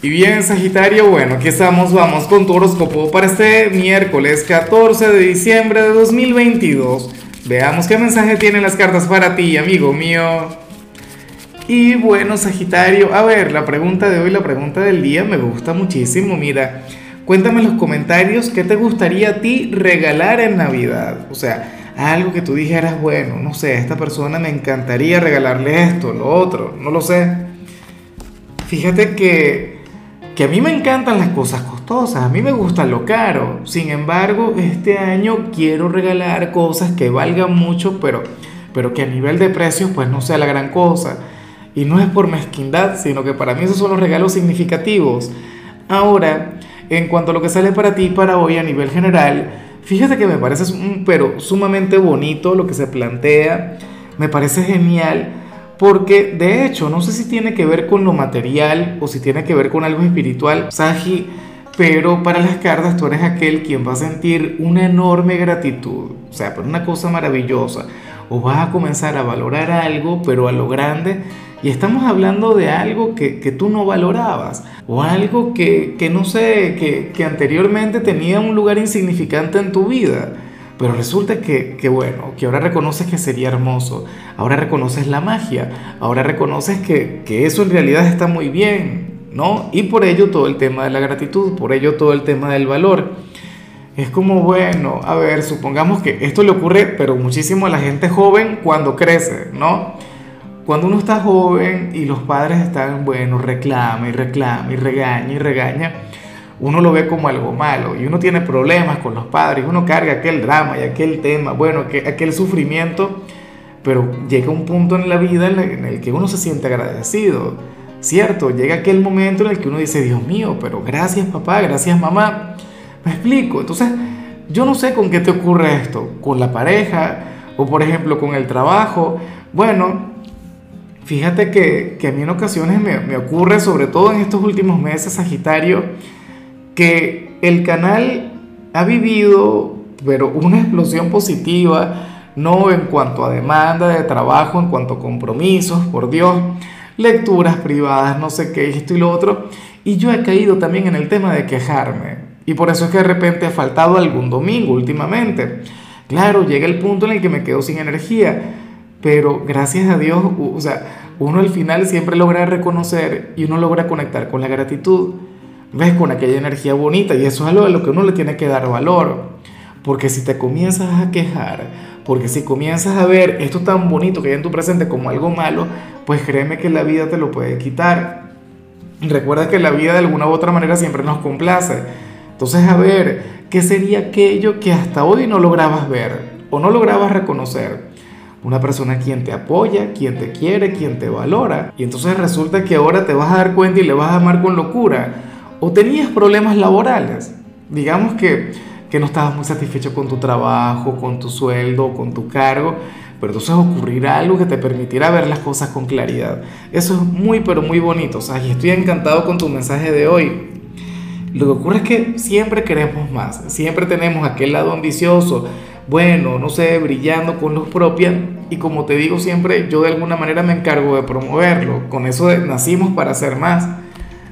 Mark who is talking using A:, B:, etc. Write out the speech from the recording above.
A: Y bien, Sagitario, bueno, aquí estamos, vamos con tu horóscopo para este miércoles 14 de diciembre de 2022. Veamos qué mensaje tienen las cartas para ti, amigo mío. Y bueno, Sagitario, a ver, la pregunta de hoy, la pregunta del día me gusta muchísimo. Mira, cuéntame en los comentarios qué te gustaría a ti regalar en Navidad. O sea, algo que tú dijeras, bueno, no sé, esta persona me encantaría regalarle esto, lo otro, no lo sé. Fíjate que que a mí me encantan las cosas costosas, a mí me gusta lo caro. Sin embargo, este año quiero regalar cosas que valgan mucho, pero, pero que a nivel de precios pues no sea la gran cosa. Y no es por mezquindad, sino que para mí esos son los regalos significativos. Ahora, en cuanto a lo que sale para ti para hoy a nivel general, fíjate que me parece pero sumamente bonito lo que se plantea, me parece genial porque de hecho, no sé si tiene que ver con lo material o si tiene que ver con algo espiritual, Saji, pero para las cartas tú eres aquel quien va a sentir una enorme gratitud, o sea, por una cosa maravillosa, o vas a comenzar a valorar algo, pero a lo grande, y estamos hablando de algo que, que tú no valorabas, o algo que, que no sé, que, que anteriormente tenía un lugar insignificante en tu vida. Pero resulta que, que, bueno, que ahora reconoces que sería hermoso, ahora reconoces la magia, ahora reconoces que, que eso en realidad está muy bien, ¿no? Y por ello todo el tema de la gratitud, por ello todo el tema del valor. Es como, bueno, a ver, supongamos que esto le ocurre, pero muchísimo a la gente joven cuando crece, ¿no? Cuando uno está joven y los padres están, bueno, reclama y reclama y regaña y regaña uno lo ve como algo malo y uno tiene problemas con los padres, uno carga aquel drama y aquel tema, bueno, aquel sufrimiento, pero llega un punto en la vida en el que uno se siente agradecido, ¿cierto? Llega aquel momento en el que uno dice, Dios mío, pero gracias papá, gracias mamá, me explico, entonces yo no sé con qué te ocurre esto, con la pareja o por ejemplo con el trabajo, bueno, fíjate que, que a mí en ocasiones me, me ocurre, sobre todo en estos últimos meses, Sagitario, que el canal ha vivido, pero una explosión positiva, no en cuanto a demanda de trabajo, en cuanto a compromisos, por Dios, lecturas privadas, no sé qué, esto y lo otro, y yo he caído también en el tema de quejarme, y por eso es que de repente ha faltado algún domingo últimamente. Claro, llega el punto en el que me quedo sin energía, pero gracias a Dios, o sea, uno al final siempre logra reconocer y uno logra conectar con la gratitud ves con aquella energía bonita y eso es algo a lo que uno le tiene que dar valor. Porque si te comienzas a quejar, porque si comienzas a ver esto tan bonito que hay en tu presente como algo malo, pues créeme que la vida te lo puede quitar. Recuerda que la vida de alguna u otra manera siempre nos complace. Entonces, a ver, ¿qué sería aquello que hasta hoy no lograbas ver o no lograbas reconocer? Una persona quien te apoya, quien te quiere, quien te valora. Y entonces resulta que ahora te vas a dar cuenta y le vas a amar con locura o tenías problemas laborales. Digamos que, que no estabas muy satisfecho con tu trabajo, con tu sueldo, con tu cargo, pero entonces ocurrirá algo que te permitirá ver las cosas con claridad. Eso es muy, pero muy bonito. O sea, y estoy encantado con tu mensaje de hoy. Lo que ocurre es que siempre queremos más, siempre tenemos aquel lado ambicioso, bueno, no sé, brillando con luz propia. Y como te digo siempre, yo de alguna manera me encargo de promoverlo. Con eso nacimos para ser más.